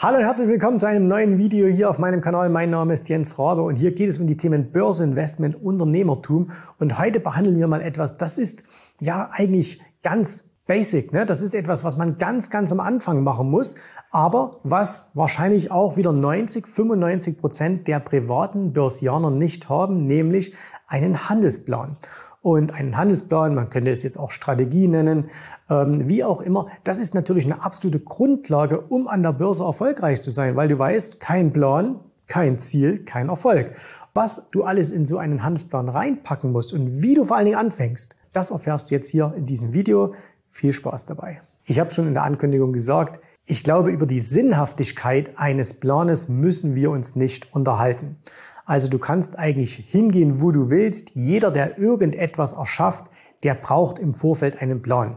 Hallo und herzlich willkommen zu einem neuen Video hier auf meinem Kanal. Mein Name ist Jens Rabe und hier geht es um die Themen Börse, Investment, Unternehmertum. Und heute behandeln wir mal etwas, das ist ja eigentlich ganz basic. Ne? Das ist etwas, was man ganz, ganz am Anfang machen muss, aber was wahrscheinlich auch wieder 90, 95 Prozent der privaten Börsianer nicht haben, nämlich einen Handelsplan und einen Handelsplan, man könnte es jetzt auch Strategie nennen, ähm, wie auch immer. Das ist natürlich eine absolute Grundlage, um an der Börse erfolgreich zu sein, weil du weißt, kein Plan, kein Ziel, kein Erfolg. Was du alles in so einen Handelsplan reinpacken musst und wie du vor allen Dingen anfängst, das erfährst du jetzt hier in diesem Video. Viel Spaß dabei. Ich habe schon in der Ankündigung gesagt, ich glaube, über die Sinnhaftigkeit eines Planes müssen wir uns nicht unterhalten. Also du kannst eigentlich hingehen, wo du willst. Jeder, der irgendetwas erschafft, der braucht im Vorfeld einen Plan.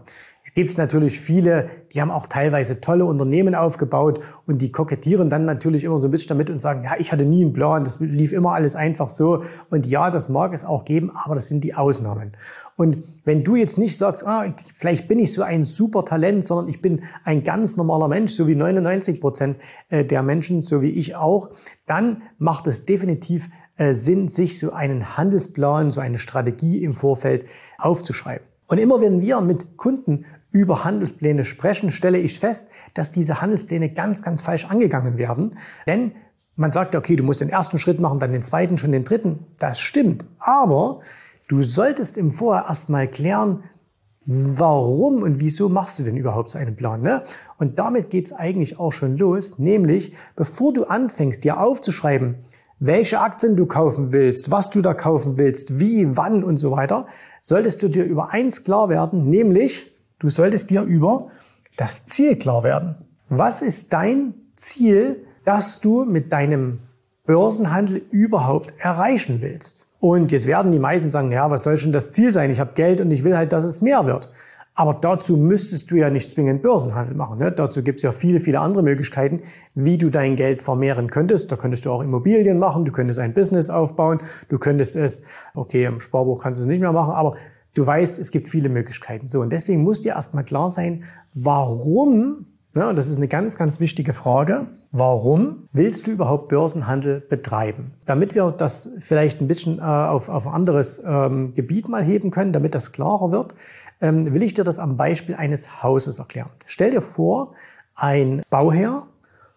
Es gibt natürlich viele, die haben auch teilweise tolle Unternehmen aufgebaut und die kokettieren dann natürlich immer so ein bisschen damit und sagen, ja, ich hatte nie einen Plan, das lief immer alles einfach so. Und ja, das mag es auch geben, aber das sind die Ausnahmen. Und wenn du jetzt nicht sagst, ah, vielleicht bin ich so ein super Talent, sondern ich bin ein ganz normaler Mensch, so wie 99 Prozent äh, der Menschen, so wie ich auch, dann macht es definitiv äh, Sinn, sich so einen Handelsplan, so eine Strategie im Vorfeld aufzuschreiben. Und immer wenn wir mit Kunden über Handelspläne sprechen, stelle ich fest, dass diese Handelspläne ganz, ganz falsch angegangen werden. Denn man sagt, okay, du musst den ersten Schritt machen, dann den zweiten, schon den dritten. Das stimmt. Aber Du solltest im Vorher erstmal klären, warum und wieso machst du denn überhaupt so einen Plan. Ne? Und damit geht's eigentlich auch schon los, nämlich bevor du anfängst, dir aufzuschreiben, welche Aktien du kaufen willst, was du da kaufen willst, wie, wann und so weiter, solltest du dir über eins klar werden, nämlich du solltest dir über das Ziel klar werden. Was ist dein Ziel, das du mit deinem Börsenhandel überhaupt erreichen willst? Und jetzt werden die meisten sagen, ja, was soll schon das Ziel sein? Ich habe Geld und ich will halt, dass es mehr wird. Aber dazu müsstest du ja nicht zwingend Börsenhandel machen. Ne? Dazu gibt es ja viele, viele andere Möglichkeiten, wie du dein Geld vermehren könntest. Da könntest du auch Immobilien machen, du könntest ein Business aufbauen, du könntest es, okay, im Sparbuch kannst du es nicht mehr machen, aber du weißt, es gibt viele Möglichkeiten. So, und deswegen muss dir erstmal klar sein, warum ja, und das ist eine ganz, ganz wichtige Frage. Warum willst du überhaupt Börsenhandel betreiben? Damit wir das vielleicht ein bisschen äh, auf, auf ein anderes ähm, Gebiet mal heben können, damit das klarer wird, ähm, will ich dir das am Beispiel eines Hauses erklären. Stell dir vor, ein Bauherr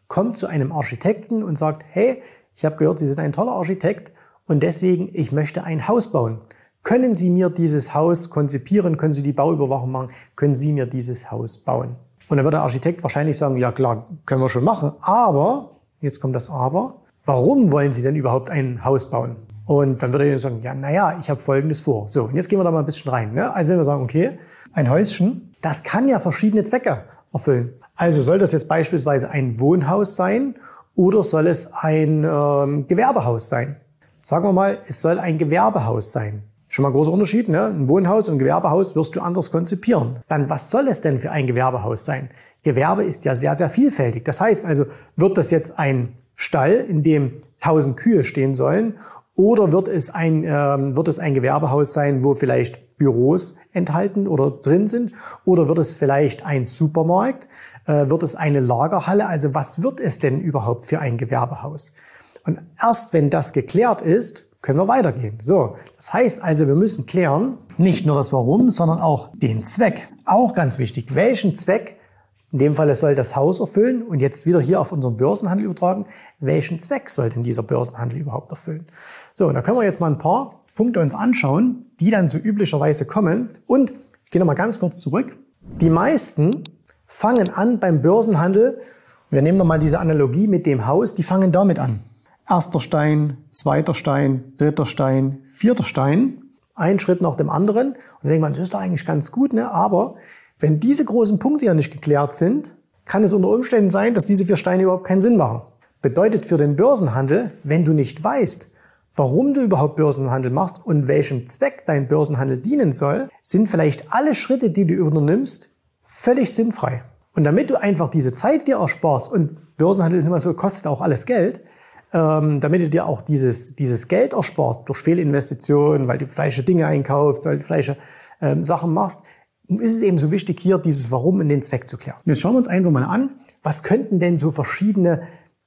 kommt zu einem Architekten und sagt, hey, ich habe gehört, Sie sind ein toller Architekt und deswegen, ich möchte ein Haus bauen. Können Sie mir dieses Haus konzipieren? Können Sie die Bauüberwachung machen? Können Sie mir dieses Haus bauen? Und dann wird der Architekt wahrscheinlich sagen, ja klar, können wir schon machen. Aber, jetzt kommt das Aber, warum wollen Sie denn überhaupt ein Haus bauen? Und dann würde er sagen, ja, naja, ich habe Folgendes vor. So, und jetzt gehen wir da mal ein bisschen rein. Ne? Also wenn wir sagen, okay, ein Häuschen, das kann ja verschiedene Zwecke erfüllen. Also soll das jetzt beispielsweise ein Wohnhaus sein oder soll es ein ähm, Gewerbehaus sein? Sagen wir mal, es soll ein Gewerbehaus sein. Schon mal ein großer Unterschied, ne? Ein Wohnhaus und ein Gewerbehaus wirst du anders konzipieren. Dann, was soll es denn für ein Gewerbehaus sein? Gewerbe ist ja sehr, sehr vielfältig. Das heißt also, wird das jetzt ein Stall, in dem tausend Kühe stehen sollen, oder wird es ein, ähm, wird es ein Gewerbehaus sein, wo vielleicht Büros enthalten oder drin sind? Oder wird es vielleicht ein Supermarkt? Äh, wird es eine Lagerhalle? Also was wird es denn überhaupt für ein Gewerbehaus? Und erst wenn das geklärt ist, können wir weitergehen. So, das heißt also, wir müssen klären, nicht nur das Warum, sondern auch den Zweck. Auch ganz wichtig. Welchen Zweck In dem Fall soll das Haus erfüllen und jetzt wieder hier auf unseren Börsenhandel übertragen. Welchen Zweck soll denn dieser Börsenhandel überhaupt erfüllen? So, da können wir jetzt mal ein paar Punkte uns anschauen, die dann so üblicherweise kommen. Und ich gehe nochmal ganz kurz zurück. Die meisten fangen an beim Börsenhandel. Wir nehmen nochmal diese Analogie mit dem Haus. Die fangen damit an. Erster Stein, zweiter Stein, dritter Stein, vierter Stein. Ein Schritt nach dem anderen. Und dann denkt man, das ist doch eigentlich ganz gut, ne? Aber wenn diese großen Punkte ja nicht geklärt sind, kann es unter Umständen sein, dass diese vier Steine überhaupt keinen Sinn machen. Bedeutet für den Börsenhandel, wenn du nicht weißt, warum du überhaupt Börsenhandel machst und welchem Zweck dein Börsenhandel dienen soll, sind vielleicht alle Schritte, die du übernimmst, völlig sinnfrei. Und damit du einfach diese Zeit dir ersparst und Börsenhandel ist immer so, kostet auch alles Geld, ähm, damit du dir auch dieses, dieses Geld ersparst durch Fehlinvestitionen, weil du falsche Dinge einkaufst, weil du falsche ähm, Sachen machst, ist es eben so wichtig, hier dieses Warum und den Zweck zu klären. Jetzt schauen wir uns einfach mal an, was könnten denn so verschiedene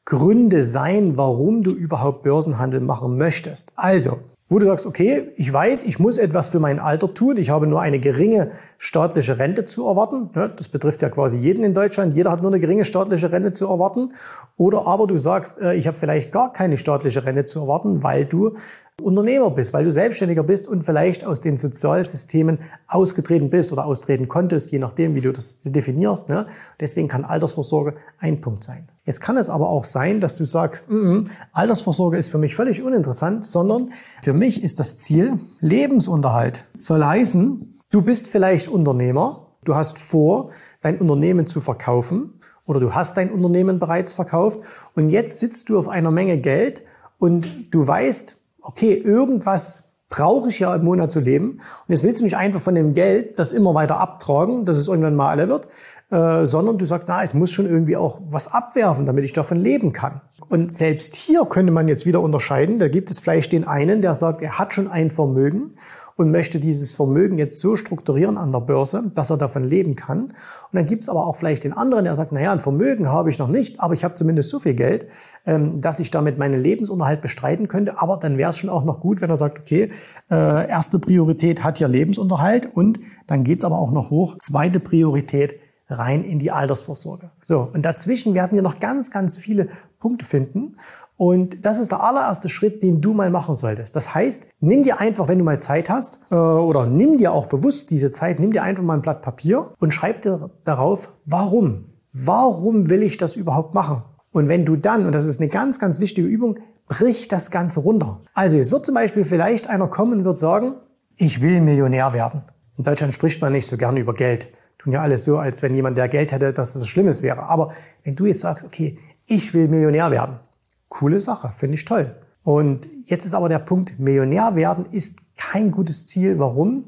Gründe sein, warum du überhaupt Börsenhandel machen möchtest. Also, wo du sagst, okay, ich weiß, ich muss etwas für mein Alter tun, ich habe nur eine geringe staatliche Rente zu erwarten. Das betrifft ja quasi jeden in Deutschland, jeder hat nur eine geringe staatliche Rente zu erwarten. Oder aber du sagst, äh, ich habe vielleicht gar keine staatliche Rente zu erwarten, weil du Unternehmer bist, weil du Selbstständiger bist und vielleicht aus den Sozialsystemen ausgetreten bist oder austreten konntest, je nachdem, wie du das definierst. Ne? Deswegen kann Altersvorsorge ein Punkt sein. Jetzt kann es aber auch sein, dass du sagst, mm -mm, Altersvorsorge ist für mich völlig uninteressant, sondern für mich ist das Ziel Lebensunterhalt. Soll heißen, du bist vielleicht Unternehmer, du hast vor, dein Unternehmen zu verkaufen oder du hast dein Unternehmen bereits verkauft und jetzt sitzt du auf einer Menge Geld und du weißt, okay, irgendwas brauche ich ja im Monat zu leben. Und jetzt willst du nicht einfach von dem Geld das immer weiter abtragen, dass es irgendwann mal alle wird, äh, sondern du sagst, na, es muss schon irgendwie auch was abwerfen, damit ich davon leben kann. Und selbst hier könnte man jetzt wieder unterscheiden. Da gibt es vielleicht den einen, der sagt, er hat schon ein Vermögen und möchte dieses Vermögen jetzt so strukturieren an der Börse, dass er davon leben kann. Und dann gibt es aber auch vielleicht den anderen, der sagt, naja, ein Vermögen habe ich noch nicht, aber ich habe zumindest so viel Geld, ähm, dass ich damit meinen Lebensunterhalt bestreiten könnte. Aber dann wäre es schon auch noch gut, wenn er sagt, okay, äh, erste Priorität hat ja Lebensunterhalt und dann geht's aber auch noch hoch. Zweite Priorität rein in die Altersvorsorge. So, und dazwischen werden wir noch ganz, ganz viele Punkte finden. Und das ist der allererste Schritt, den du mal machen solltest. Das heißt, nimm dir einfach, wenn du mal Zeit hast, äh, oder nimm dir auch bewusst diese Zeit, nimm dir einfach mal ein Blatt Papier und schreib dir darauf, warum? Warum will ich das überhaupt machen? Und wenn du dann, und das ist eine ganz, ganz wichtige Übung, brich das Ganze runter. Also jetzt wird zum Beispiel vielleicht einer kommen und wird sagen, ich will Millionär werden. In Deutschland spricht man nicht so gerne über Geld. Tun ja alles so, als wenn jemand, der Geld hätte, dass das Schlimmes wäre. Aber wenn du jetzt sagst, okay, ich will Millionär werden, Coole Sache, finde ich toll. Und jetzt ist aber der Punkt, Millionär werden ist kein gutes Ziel. Warum?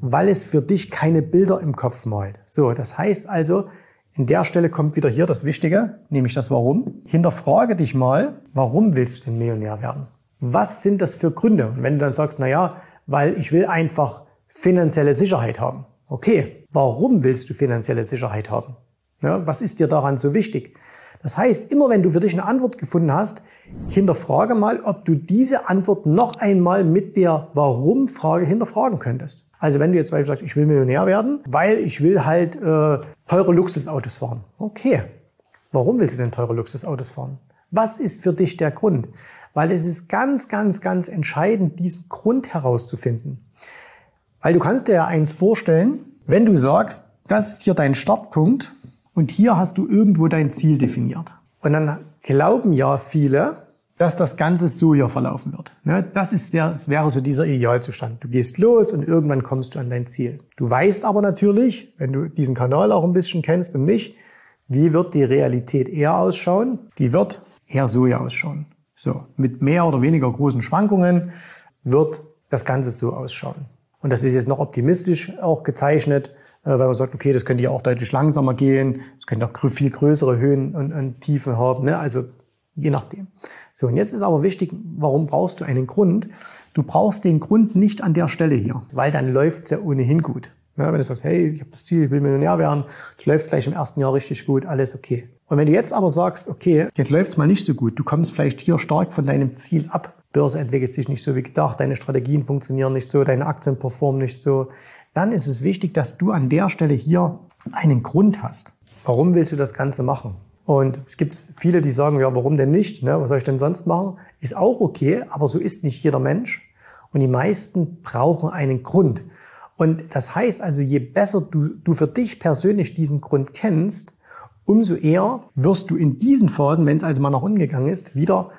Weil es für dich keine Bilder im Kopf malt. So, das heißt also, in der Stelle kommt wieder hier das Wichtige, nämlich das Warum. Hinterfrage dich mal, warum willst du denn Millionär werden? Was sind das für Gründe? Und wenn du dann sagst, na ja, weil ich will einfach finanzielle Sicherheit haben. Okay, warum willst du finanzielle Sicherheit haben? Ja, was ist dir daran so wichtig? Das heißt, immer wenn du für dich eine Antwort gefunden hast, hinterfrage mal, ob du diese Antwort noch einmal mit der Warum-Frage hinterfragen könntest. Also wenn du jetzt sagst, ich will Millionär werden, weil ich will halt äh, teure Luxusautos fahren. Okay, warum willst du denn teure Luxusautos fahren? Was ist für dich der Grund? Weil es ist ganz, ganz, ganz entscheidend, diesen Grund herauszufinden. Weil du kannst dir ja eins vorstellen, wenn du sagst, das ist hier dein Startpunkt und hier hast du irgendwo dein Ziel definiert. Und dann glauben ja viele, dass das Ganze so hier verlaufen wird. Ne, das ist der, das wäre so dieser Idealzustand. Du gehst los und irgendwann kommst du an dein Ziel. Du weißt aber natürlich, wenn du diesen Kanal auch ein bisschen kennst und mich, wie wird die Realität eher ausschauen? Die wird eher so hier ausschauen. So, mit mehr oder weniger großen Schwankungen wird das Ganze so ausschauen. Und das ist jetzt noch optimistisch auch gezeichnet. Äh, weil man sagt, okay, das könnte ja auch deutlich langsamer gehen, es könnte auch viel größere Höhen und, und Tiefen haben, ne? also je nachdem. So, und jetzt ist aber wichtig, warum brauchst du einen Grund? Du brauchst den Grund nicht an der Stelle hier, weil dann läuft's ja ohnehin gut. Ja, wenn du sagst, hey, ich habe das Ziel, ich will Millionär werden, du läufst gleich im ersten Jahr richtig gut, alles okay. Und wenn du jetzt aber sagst, okay, jetzt läuft's mal nicht so gut, du kommst vielleicht hier stark von deinem Ziel ab, Börse entwickelt sich nicht so wie gedacht, deine Strategien funktionieren nicht so, deine Aktien performen nicht so, dann ist es wichtig, dass du an der Stelle hier einen Grund hast. Warum willst du das Ganze machen? Und es gibt viele, die sagen, ja, warum denn nicht? Ne? Was soll ich denn sonst machen? Ist auch okay, aber so ist nicht jeder Mensch. Und die meisten brauchen einen Grund. Und das heißt also, je besser du, du für dich persönlich diesen Grund kennst, umso eher wirst du in diesen Phasen, wenn es also mal nach unten gegangen ist, wieder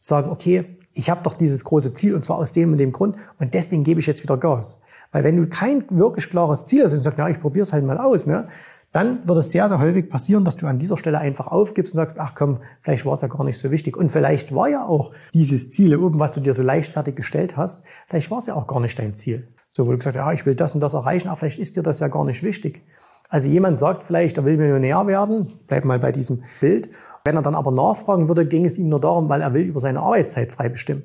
sagen, okay, ich habe doch dieses große Ziel und zwar aus dem und dem Grund und deswegen gebe ich jetzt wieder Gas. Weil wenn du kein wirklich klares Ziel hast und sagst, ja, ich probiere es halt mal aus, ne, dann wird es sehr, sehr häufig passieren, dass du an dieser Stelle einfach aufgibst und sagst, ach komm, vielleicht war es ja gar nicht so wichtig. Und vielleicht war ja auch dieses Ziel oben, was du dir so leichtfertig gestellt hast, vielleicht war es ja auch gar nicht dein Ziel. So, wo du gesagt hast, ja, ich will das und das erreichen, aber vielleicht ist dir das ja gar nicht wichtig. Also jemand sagt vielleicht, er will Millionär werden, bleib mal bei diesem Bild. Wenn er dann aber nachfragen würde, ging es ihm nur darum, weil er will über seine Arbeitszeit frei bestimmen.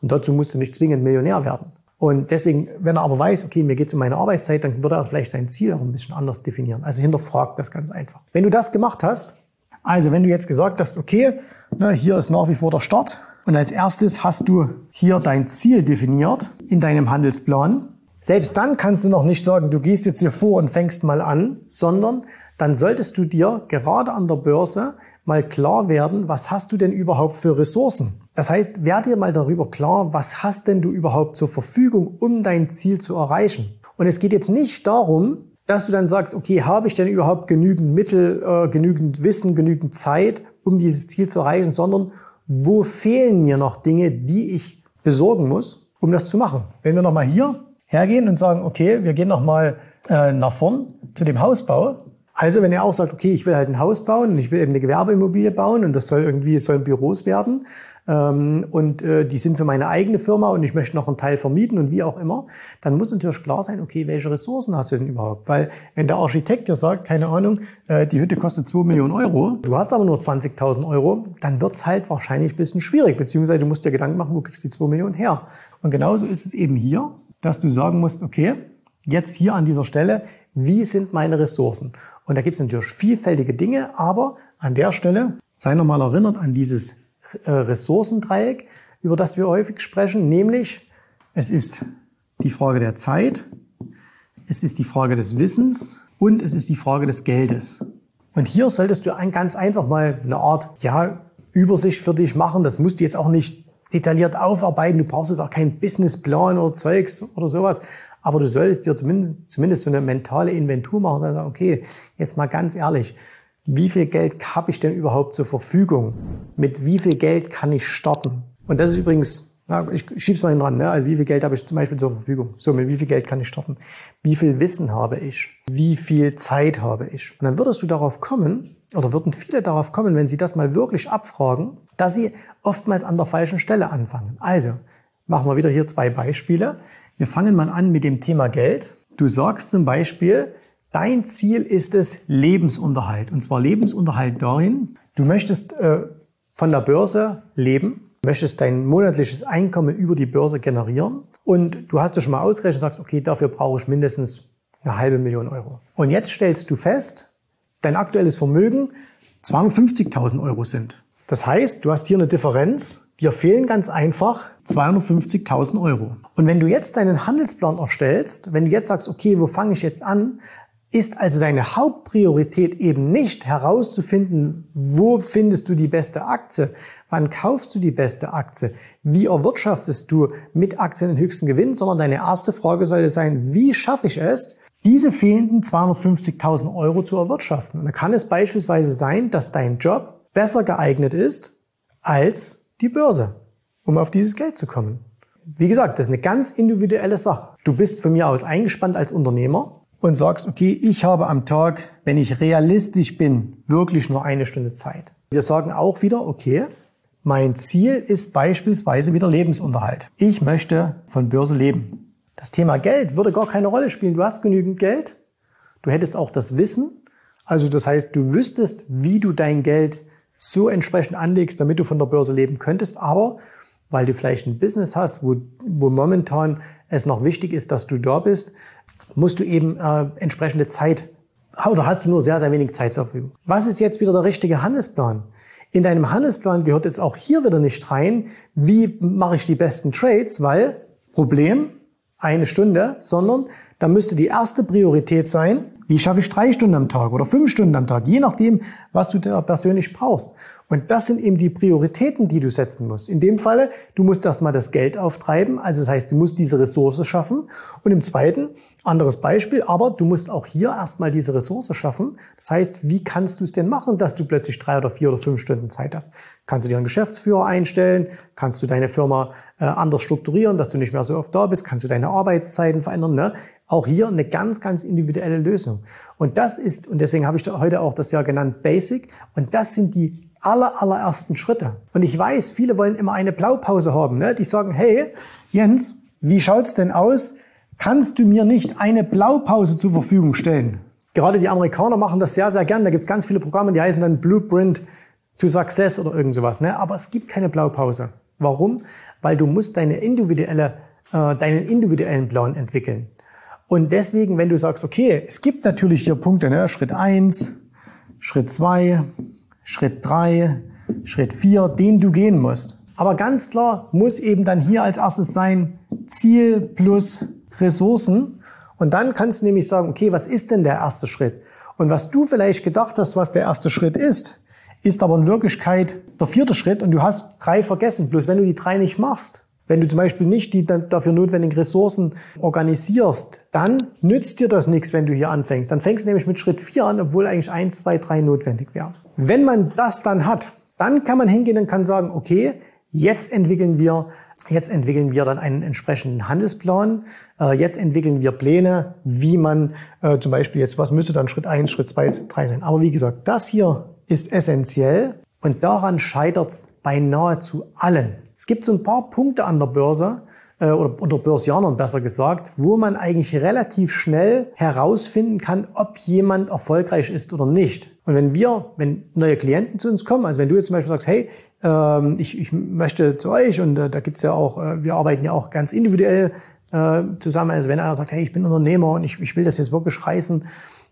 Und dazu musst du nicht zwingend Millionär werden. Und deswegen, wenn er aber weiß, okay, mir geht es um meine Arbeitszeit, dann würde er vielleicht sein Ziel auch ein bisschen anders definieren. Also hinterfragt das ganz einfach. Wenn du das gemacht hast, also wenn du jetzt gesagt hast, okay, ne, hier ist nach wie vor der Start und als erstes hast du hier dein Ziel definiert in deinem Handelsplan. Selbst dann kannst du noch nicht sagen, du gehst jetzt hier vor und fängst mal an, sondern dann solltest du dir gerade an der Börse mal klar werden, was hast du denn überhaupt für Ressourcen? Das heißt, werde dir mal darüber klar, was hast denn du überhaupt zur Verfügung, um dein Ziel zu erreichen. Und es geht jetzt nicht darum, dass du dann sagst, okay, habe ich denn überhaupt genügend Mittel, äh, genügend Wissen, genügend Zeit, um dieses Ziel zu erreichen, sondern wo fehlen mir noch Dinge, die ich besorgen muss, um das zu machen. Wenn wir nochmal hier hergehen und sagen, okay, wir gehen nochmal äh, nach vorn zu dem Hausbau, also wenn er auch sagt, okay, ich will halt ein Haus bauen und ich will eben eine Gewerbeimmobilie bauen und das soll irgendwie, es sollen Büros werden und äh, die sind für meine eigene Firma und ich möchte noch einen Teil vermieten und wie auch immer, dann muss natürlich klar sein, okay, welche Ressourcen hast du denn überhaupt? Weil wenn der Architekt dir sagt, keine Ahnung, äh, die Hütte kostet 2 Millionen Euro, du hast aber nur 20.000 Euro, dann wird's halt wahrscheinlich ein bisschen schwierig, beziehungsweise du musst dir Gedanken machen, wo kriegst du die 2 Millionen her? Und genauso ist es eben hier, dass du sagen musst, okay, jetzt hier an dieser Stelle, wie sind meine Ressourcen? Und da gibt es natürlich vielfältige Dinge, aber an der Stelle sei nochmal erinnert an dieses äh, Ressourcendreieck, über das wir häufig sprechen, nämlich es ist die Frage der Zeit, es ist die Frage des Wissens und es ist die Frage des Geldes. Und hier solltest du ganz einfach mal eine Art ja, Übersicht für dich machen. Das musst du jetzt auch nicht detailliert aufarbeiten. Du brauchst jetzt auch keinen Businessplan oder Zeugs oder sowas. Aber du solltest dir zumindest, zumindest so eine mentale Inventur machen und sagen, okay, jetzt mal ganz ehrlich, wie viel Geld habe ich denn überhaupt zur Verfügung? Mit wie viel Geld kann ich starten? Und das ist übrigens, na, ich schieb's mal hin dran, ne? also wie viel Geld habe ich zum Beispiel zur Verfügung? So, mit wie viel Geld kann ich starten? Wie viel Wissen habe ich? Wie viel Zeit habe ich? Und dann würdest du darauf kommen, oder würden viele darauf kommen, wenn sie das mal wirklich abfragen, dass sie oftmals an der falschen Stelle anfangen. Also, machen wir wieder hier zwei Beispiele. Wir fangen mal an mit dem Thema Geld. Du sagst zum Beispiel, dein Ziel ist es Lebensunterhalt. Und zwar Lebensunterhalt darin, du möchtest äh, von der Börse leben, möchtest dein monatliches Einkommen über die Börse generieren und du hast dir schon mal ausgerechnet und sagst, okay, dafür brauche ich mindestens eine halbe Million Euro. Und jetzt stellst du fest, dein aktuelles Vermögen 250.000 Euro sind. Das heißt, du hast hier eine Differenz Dir fehlen ganz einfach 250.000 Euro. Und wenn du jetzt deinen Handelsplan erstellst, wenn du jetzt sagst, okay, wo fange ich jetzt an, ist also deine Hauptpriorität eben nicht herauszufinden, wo findest du die beste Aktie, wann kaufst du die beste Aktie, wie erwirtschaftest du mit Aktien den höchsten Gewinn, sondern deine erste Frage sollte sein, wie schaffe ich es, diese fehlenden 250.000 Euro zu erwirtschaften. Und da kann es beispielsweise sein, dass dein Job besser geeignet ist als die Börse, um auf dieses Geld zu kommen. Wie gesagt, das ist eine ganz individuelle Sache. Du bist von mir aus eingespannt als Unternehmer und sagst, okay, ich habe am Tag, wenn ich realistisch bin, wirklich nur eine Stunde Zeit. Wir sagen auch wieder, okay, mein Ziel ist beispielsweise wieder Lebensunterhalt. Ich möchte von Börse leben. Das Thema Geld würde gar keine Rolle spielen. Du hast genügend Geld. Du hättest auch das Wissen. Also das heißt, du wüsstest, wie du dein Geld so entsprechend anlegst, damit du von der Börse leben könntest. Aber weil du vielleicht ein Business hast, wo, wo momentan es noch wichtig ist, dass du da bist, musst du eben äh, entsprechende Zeit oder hast du nur sehr, sehr wenig Zeit zur Verfügung. Was ist jetzt wieder der richtige Handelsplan? In deinem Handelsplan gehört jetzt auch hier wieder nicht rein, wie mache ich die besten Trades, weil Problem, eine Stunde, sondern da müsste die erste Priorität sein, Wie schaffe ich drei Stunden am Tag oder fünf Stunden am Tag? Je nachdem, was du da persönlich brauchst. Und das sind eben die Prioritäten, die du setzen musst. In dem Falle, du musst erstmal das Geld auftreiben. Also das heißt, du musst diese Ressource schaffen. Und im zweiten, anderes Beispiel, aber du musst auch hier erstmal diese Ressource schaffen. Das heißt, wie kannst du es denn machen, dass du plötzlich drei oder vier oder fünf Stunden Zeit hast? Kannst du dir einen Geschäftsführer einstellen? Kannst du deine Firma äh, anders strukturieren, dass du nicht mehr so oft da bist? Kannst du deine Arbeitszeiten verändern? Ne? Auch hier eine ganz, ganz individuelle Lösung. Und das ist, und deswegen habe ich heute auch das Jahr genannt Basic. Und das sind die aller, allerersten Schritte. Und ich weiß, viele wollen immer eine Blaupause haben. Ne? Die sagen, hey, Jens, wie schaut's denn aus? Kannst du mir nicht eine Blaupause zur Verfügung stellen? Gerade die Amerikaner machen das sehr, sehr gern. Da gibt's ganz viele Programme, die heißen dann Blueprint to Success oder irgend sowas. Ne? Aber es gibt keine Blaupause. Warum? Weil du musst deine individuelle, äh, deinen individuellen Plan entwickeln. Und deswegen, wenn du sagst, okay, es gibt natürlich hier Punkte, ne? Schritt eins, Schritt zwei, Schritt drei, Schritt vier, den du gehen musst. Aber ganz klar muss eben dann hier als erstes sein Ziel plus Ressourcen. Und dann kannst du nämlich sagen, okay, was ist denn der erste Schritt? Und was du vielleicht gedacht hast, was der erste Schritt ist, ist aber in Wirklichkeit der vierte Schritt und du hast drei vergessen. Bloß wenn du die drei nicht machst, wenn du zum Beispiel nicht die dafür notwendigen Ressourcen organisierst, dann nützt dir das nichts, wenn du hier anfängst. Dann fängst du nämlich mit Schritt vier an, obwohl eigentlich eins, zwei, drei notwendig wären. Wenn man das dann hat, dann kann man hingehen und kann sagen, okay, jetzt entwickeln wir, jetzt entwickeln wir dann einen entsprechenden Handelsplan. Äh, jetzt entwickeln wir Pläne, wie man äh, zum Beispiel jetzt, was müsste dann Schritt eins, Schritt zwei, drei sein. Aber wie gesagt, das hier ist essentiell und daran scheitert es bei nahezu allen. Es gibt so ein paar Punkte an der Börse, äh, oder unter Börsianern besser gesagt, wo man eigentlich relativ schnell herausfinden kann, ob jemand erfolgreich ist oder nicht. Und wenn wir, wenn neue Klienten zu uns kommen, also wenn du jetzt zum Beispiel sagst, hey, ähm, ich, ich möchte zu euch und äh, da gibt's ja auch, äh, wir arbeiten ja auch ganz individuell zusammen. Also wenn einer sagt, hey, ich bin Unternehmer und ich, ich will das jetzt wirklich reißen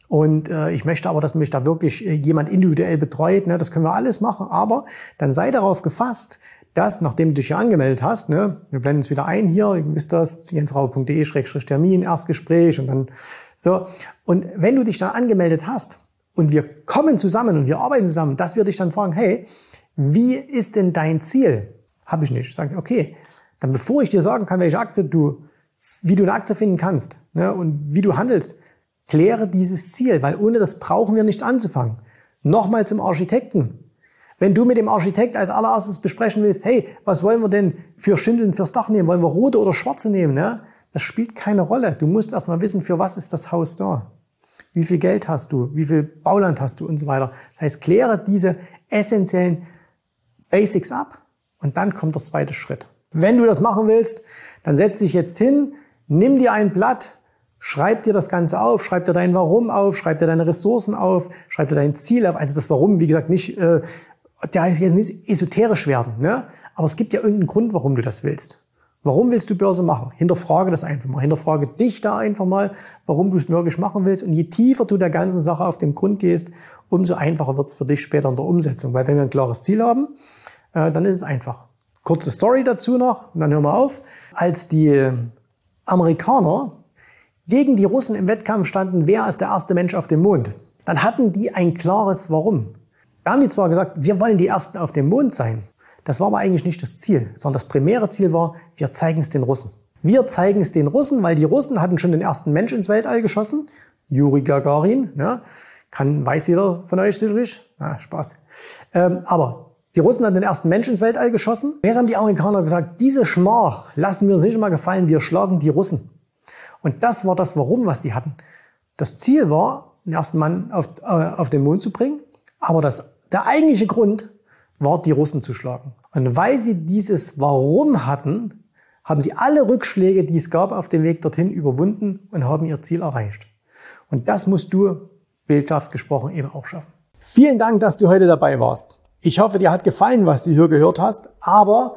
und äh, ich möchte aber, dass mich da wirklich jemand individuell betreut, ne, das können wir alles machen, aber dann sei darauf gefasst, dass, nachdem du dich hier angemeldet hast, ne, wir blenden es wieder ein hier, ihr wisst das, jensrau.de-termin, Erstgespräch und dann so. Und wenn du dich da angemeldet hast und wir kommen zusammen und wir arbeiten zusammen, dass wir dich dann fragen, hey, wie ist denn dein Ziel? Habe ich nicht. Sag ich, okay, dann bevor ich dir sagen kann, welche Aktie du, wie du eine Aktie finden kannst ne, und wie du handelst, kläre dieses Ziel, weil ohne das brauchen wir nichts anzufangen. Nochmal zum Architekten. Wenn du mit dem Architekt als allererstes besprechen willst, hey, was wollen wir denn für Schindeln fürs Dach nehmen? Wollen wir rote oder schwarze nehmen? Ne? Das spielt keine Rolle. Du musst erstmal wissen, für was ist das Haus da? Wie viel Geld hast du? Wie viel Bauland hast du und so weiter? Das heißt, kläre diese essentiellen Basics ab und dann kommt der zweite Schritt. Wenn du das machen willst, dann setz dich jetzt hin, nimm dir ein Blatt, schreib dir das Ganze auf, schreib dir dein Warum auf, schreib dir deine Ressourcen auf, schreib dir dein Ziel auf. Also das Warum, wie gesagt, nicht äh, der heißt jetzt nicht esoterisch werden, ne? aber es gibt ja irgendeinen Grund, warum du das willst. Warum willst du Börse machen? Hinterfrage das einfach mal. Hinterfrage dich da einfach mal, warum du es wirklich machen willst. Und je tiefer du der ganzen Sache auf den Grund gehst, umso einfacher wird es für dich später in der Umsetzung. Weil wenn wir ein klares Ziel haben, äh, dann ist es einfach. Kurze Story dazu noch, und dann hören wir auf. Als die Amerikaner gegen die Russen im Wettkampf standen, wer ist der erste Mensch auf dem Mond, dann hatten die ein klares Warum. Da haben die zwar gesagt, wir wollen die Ersten auf dem Mond sein. Das war aber eigentlich nicht das Ziel, sondern das primäre Ziel war, wir zeigen es den Russen. Wir zeigen es den Russen, weil die Russen hatten schon den ersten Mensch ins Weltall geschossen, Juri Gagarin, ja, kann, weiß jeder von euch sicherlich, ja, Spaß. Ähm, aber die Russen hatten den ersten Mensch ins Weltall geschossen. Und jetzt haben die Amerikaner gesagt, diese Schmach lassen wir uns nicht mal gefallen, wir schlagen die Russen. Und das war das Warum, was sie hatten. Das Ziel war, den ersten Mann auf, äh, auf den Mond zu bringen. Aber das, der eigentliche Grund war, die Russen zu schlagen. Und weil sie dieses Warum hatten, haben sie alle Rückschläge, die es gab auf dem Weg dorthin, überwunden und haben ihr Ziel erreicht. Und das musst du, bildhaft gesprochen, eben auch schaffen. Vielen Dank, dass du heute dabei warst. Ich hoffe, dir hat gefallen, was du hier gehört hast, aber